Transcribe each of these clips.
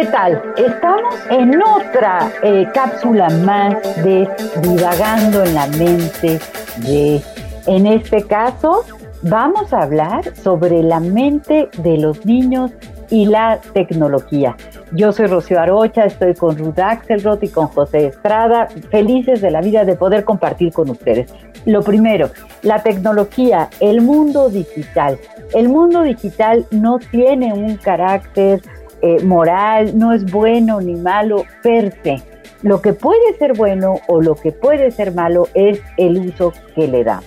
¿Qué tal? Estamos en otra eh, cápsula más de divagando en la mente de, en este caso, vamos a hablar sobre la mente de los niños y la tecnología. Yo soy Rocío Arocha, estoy con Ruth Axelrod y con José Estrada, felices de la vida de poder compartir con ustedes. Lo primero, la tecnología, el mundo digital. El mundo digital no tiene un carácter eh, moral, no es bueno ni malo per se. Lo que puede ser bueno o lo que puede ser malo es el uso que le damos.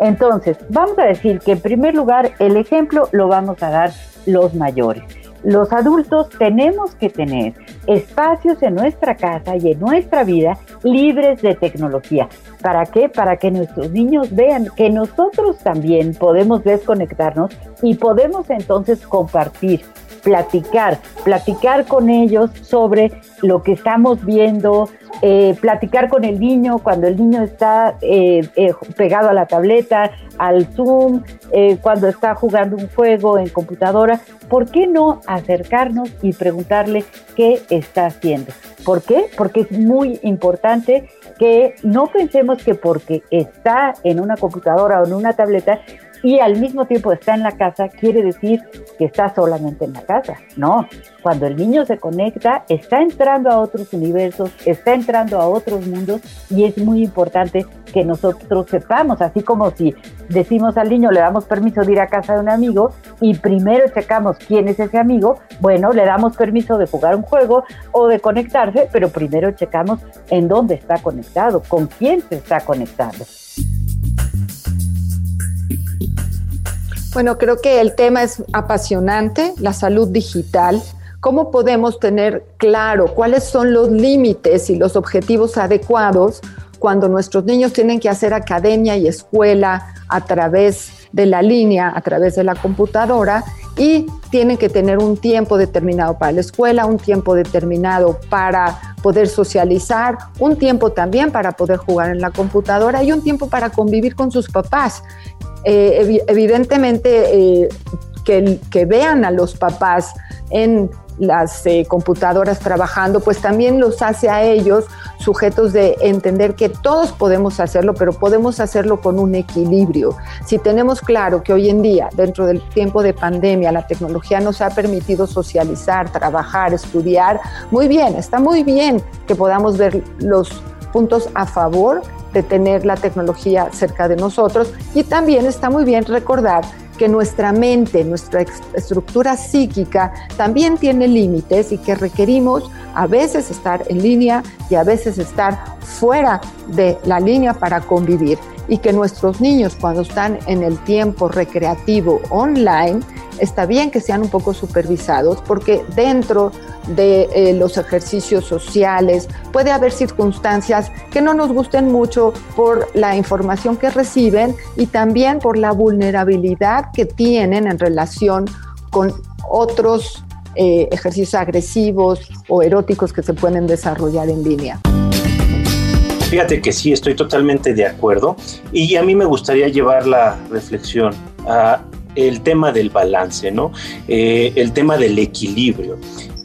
Entonces, vamos a decir que en primer lugar el ejemplo lo vamos a dar los mayores. Los adultos tenemos que tener espacios en nuestra casa y en nuestra vida libres de tecnología. ¿Para qué? Para que nuestros niños vean que nosotros también podemos desconectarnos y podemos entonces compartir platicar, platicar con ellos sobre lo que estamos viendo, eh, platicar con el niño cuando el niño está eh, eh, pegado a la tableta, al Zoom, cuando está jugando un juego en computadora. ¿Por qué no acercarnos y preguntarle qué está haciendo? ¿Por qué? Porque es muy importante que no pensemos que porque está en una computadora o en una tableta y al mismo tiempo está en la casa, quiere decir que está solamente en la casa. No, cuando el niño se conecta, está entrando a otros universos, está entrando a otros mundos y es muy importante que nosotros sepamos, así como si decimos al niño, le damos permiso de ir a casa de un amigo y primero checamos quién es ese amigo, bueno, le damos permiso de jugar un juego o de conectarse, pero primero checamos en dónde está conectado, con quién se está conectando. Bueno, creo que el tema es apasionante, la salud digital. ¿Cómo podemos tener claro cuáles son los límites y los objetivos adecuados cuando nuestros niños tienen que hacer academia y escuela a través de la línea, a través de la computadora y tienen que tener un tiempo determinado para la escuela, un tiempo determinado para poder socializar, un tiempo también para poder jugar en la computadora y un tiempo para convivir con sus papás. Eh, evidentemente eh, que, que, vean a los papás en las eh, computadoras trabajando, pues también los hace a ellos sujetos de entender que todos podemos hacerlo, pero podemos hacerlo con un equilibrio. Si tenemos claro que hoy en día, dentro del tiempo de pandemia, la tecnología nos ha permitido socializar, trabajar, estudiar, muy bien, está muy bien que podamos ver los puntos a favor de tener la tecnología cerca de nosotros y también está muy bien recordar que nuestra mente, nuestra estructura psíquica también tiene límites y que requerimos a veces estar en línea y a veces estar fuera de la línea para convivir y que nuestros niños cuando están en el tiempo recreativo online está bien que sean un poco supervisados porque dentro de eh, los ejercicios sociales puede haber circunstancias que no nos gusten mucho por la información que reciben y también por la vulnerabilidad que tienen en relación con otros eh, ejercicios agresivos o eróticos que se pueden desarrollar en línea. Fíjate que sí, estoy totalmente de acuerdo y a mí me gustaría llevar la reflexión a el tema del balance, ¿no? Eh, el tema del equilibrio.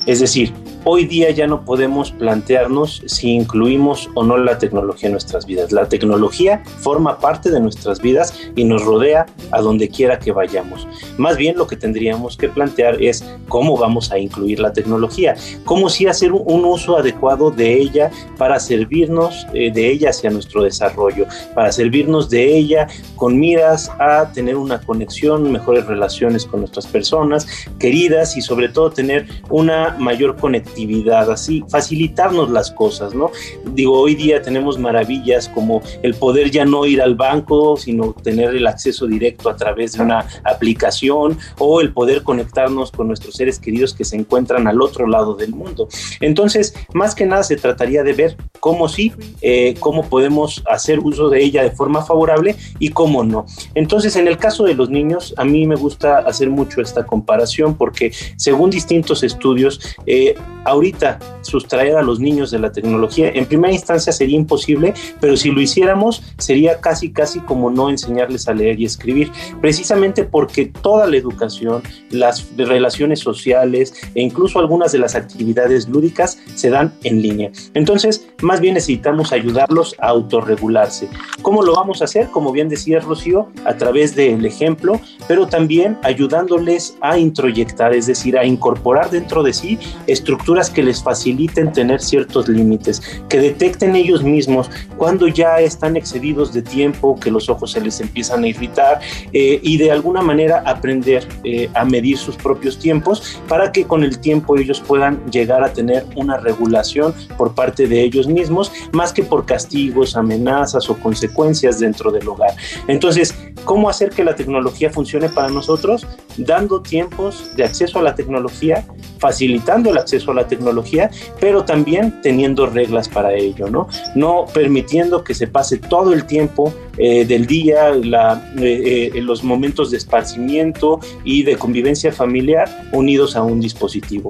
Es decir, hoy día ya no podemos plantearnos si incluimos o no la tecnología en nuestras vidas. La tecnología forma parte de nuestras vidas y nos rodea a donde quiera que vayamos. Más bien lo que tendríamos que plantear es cómo vamos a incluir la tecnología, cómo sí hacer un uso adecuado de ella para servirnos eh, de ella hacia nuestro desarrollo, para servirnos de ella con miras a tener una conexión, mejores relaciones con nuestras personas queridas y sobre todo tener una mayor conexión actividad, así, facilitarnos las cosas, ¿no? Digo, hoy día tenemos maravillas como el poder ya no ir al banco, sino tener el acceso directo a través de una aplicación o el poder conectarnos con nuestros seres queridos que se encuentran al otro lado del mundo. Entonces, más que nada se trataría de ver cómo sí, eh, cómo podemos hacer uso de ella de forma favorable y cómo no. Entonces, en el caso de los niños, a mí me gusta hacer mucho esta comparación porque según distintos estudios, eh, ahorita sustraer a los niños de la tecnología en primera instancia sería imposible, pero si lo hiciéramos sería casi casi como no enseñarles a leer y escribir, precisamente porque toda la educación, las relaciones sociales e incluso algunas de las actividades lúdicas se dan en línea. Entonces, más bien necesitamos ayudarlos a autorregularse. ¿Cómo lo vamos a hacer? Como bien decía Rocío, a través del ejemplo, pero también ayudándoles a introyectar, es decir, a incorporar dentro de sí estructuras que les faciliten tener ciertos límites, que detecten ellos mismos cuando ya están excedidos de tiempo, que los ojos se les empiezan a irritar eh, y de alguna manera aprender eh, a medir sus propios tiempos para que con el tiempo ellos puedan llegar a tener una regulación por parte de ellos mismos, más que por castigos, amenazas o consecuencias dentro del hogar. Entonces, ¿cómo hacer que la tecnología funcione para nosotros? Dando tiempos de acceso a la tecnología, facilitando el acceso a la tecnología, pero también teniendo reglas para ello, ¿no? No permitiendo que se pase todo el tiempo eh, del día, la, eh, eh, los momentos de esparcimiento y de convivencia familiar unidos a un dispositivo.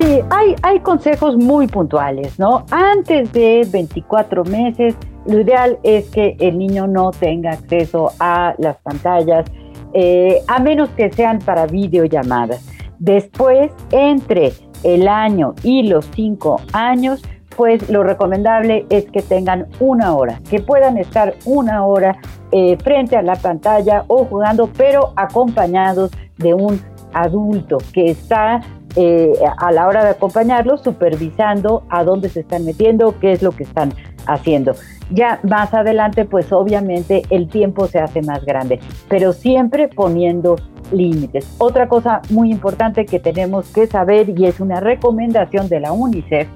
Sí, hay, hay consejos muy puntuales, ¿no? Antes de 24 meses, lo ideal es que el niño no tenga acceso a las pantallas, eh, a menos que sean para videollamadas. Después, entre el año y los cinco años, pues lo recomendable es que tengan una hora, que puedan estar una hora eh, frente a la pantalla o jugando, pero acompañados de un adulto que está eh, a la hora de acompañarlos, supervisando a dónde se están metiendo, qué es lo que están haciendo. Ya más adelante, pues obviamente el tiempo se hace más grande, pero siempre poniendo límites. Otra cosa muy importante que tenemos que saber y es una recomendación de la UNICEF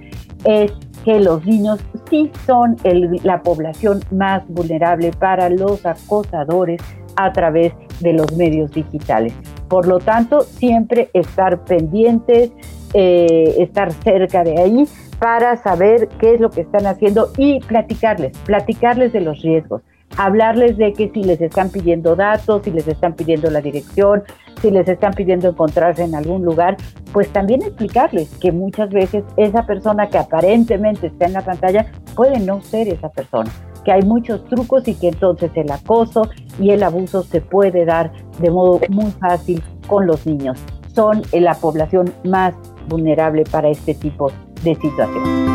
es que los niños sí son la población más vulnerable para los acosadores a través de los medios digitales. Por lo tanto, siempre estar pendientes, eh, estar cerca de ahí para saber qué es lo que están haciendo y platicarles, platicarles de los riesgos, hablarles de que si les están pidiendo datos, si les están pidiendo la dirección, si les están pidiendo encontrarse en algún lugar, pues también explicarles que muchas veces esa persona que aparentemente está en la pantalla puede no ser esa persona, que hay muchos trucos y que entonces el acoso y el abuso se puede dar de modo muy fácil con los niños. Son la población más vulnerable para este tipo de situación.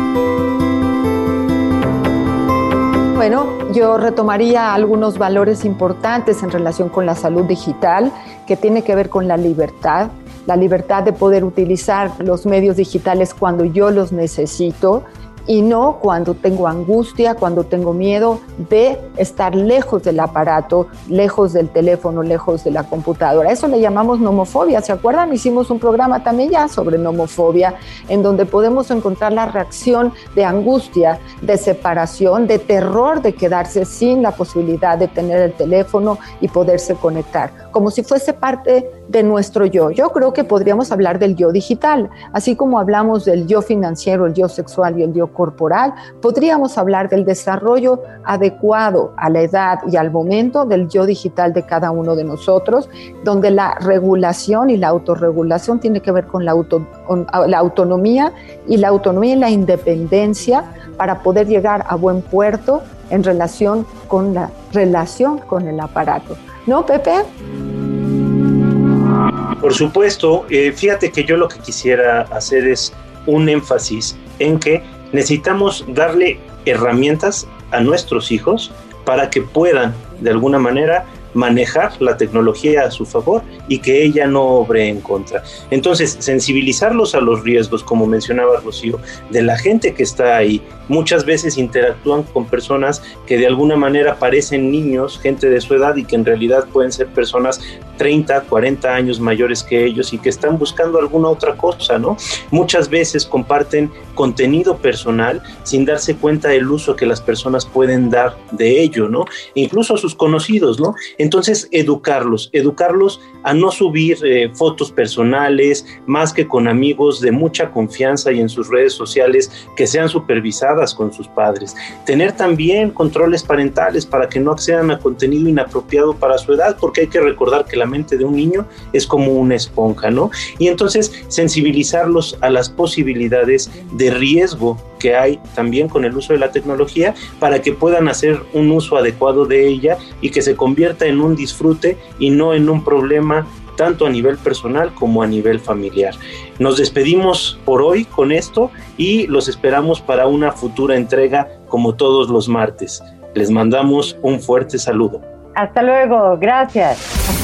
Bueno, yo retomaría algunos valores importantes en relación con la salud digital, que tiene que ver con la libertad, la libertad de poder utilizar los medios digitales cuando yo los necesito, y no cuando tengo angustia, cuando tengo miedo de estar lejos del aparato, lejos del teléfono, lejos de la computadora. Eso le llamamos nomofobia. ¿Se acuerdan? Hicimos un programa también ya sobre nomofobia, en donde podemos encontrar la reacción de angustia, de separación, de terror de quedarse sin la posibilidad de tener el teléfono y poderse conectar, como si fuese parte de nuestro yo. Yo creo que podríamos hablar del yo digital, así como hablamos del yo financiero, el yo sexual y el yo corporal, podríamos hablar del desarrollo adecuado a la edad y al momento del yo digital de cada uno de nosotros, donde la regulación y la autorregulación tiene que ver con la, la autonomía y la autonomía y la independencia para poder llegar a buen puerto en relación con la relación con el aparato. ¿No, Pepe? Por supuesto, eh, fíjate que yo lo que quisiera hacer es un énfasis en que necesitamos darle herramientas a nuestros hijos para que puedan de alguna manera manejar la tecnología a su favor y que ella no obre en contra. Entonces, sensibilizarlos a los riesgos, como mencionaba Rocío, de la gente que está ahí. Muchas veces interactúan con personas que de alguna manera parecen niños, gente de su edad y que en realidad pueden ser personas 30, 40 años mayores que ellos y que están buscando alguna otra cosa, ¿no? Muchas veces comparten contenido personal sin darse cuenta del uso que las personas pueden dar de ello, ¿no? Incluso a sus conocidos, ¿no? Entonces, educarlos, educarlos a no subir eh, fotos personales más que con amigos de mucha confianza y en sus redes sociales que sean supervisadas con sus padres. Tener también controles parentales para que no accedan a contenido inapropiado para su edad, porque hay que recordar que la de un niño es como una esponja, ¿no? Y entonces sensibilizarlos a las posibilidades de riesgo que hay también con el uso de la tecnología para que puedan hacer un uso adecuado de ella y que se convierta en un disfrute y no en un problema tanto a nivel personal como a nivel familiar. Nos despedimos por hoy con esto y los esperamos para una futura entrega como todos los martes. Les mandamos un fuerte saludo. Hasta luego, gracias.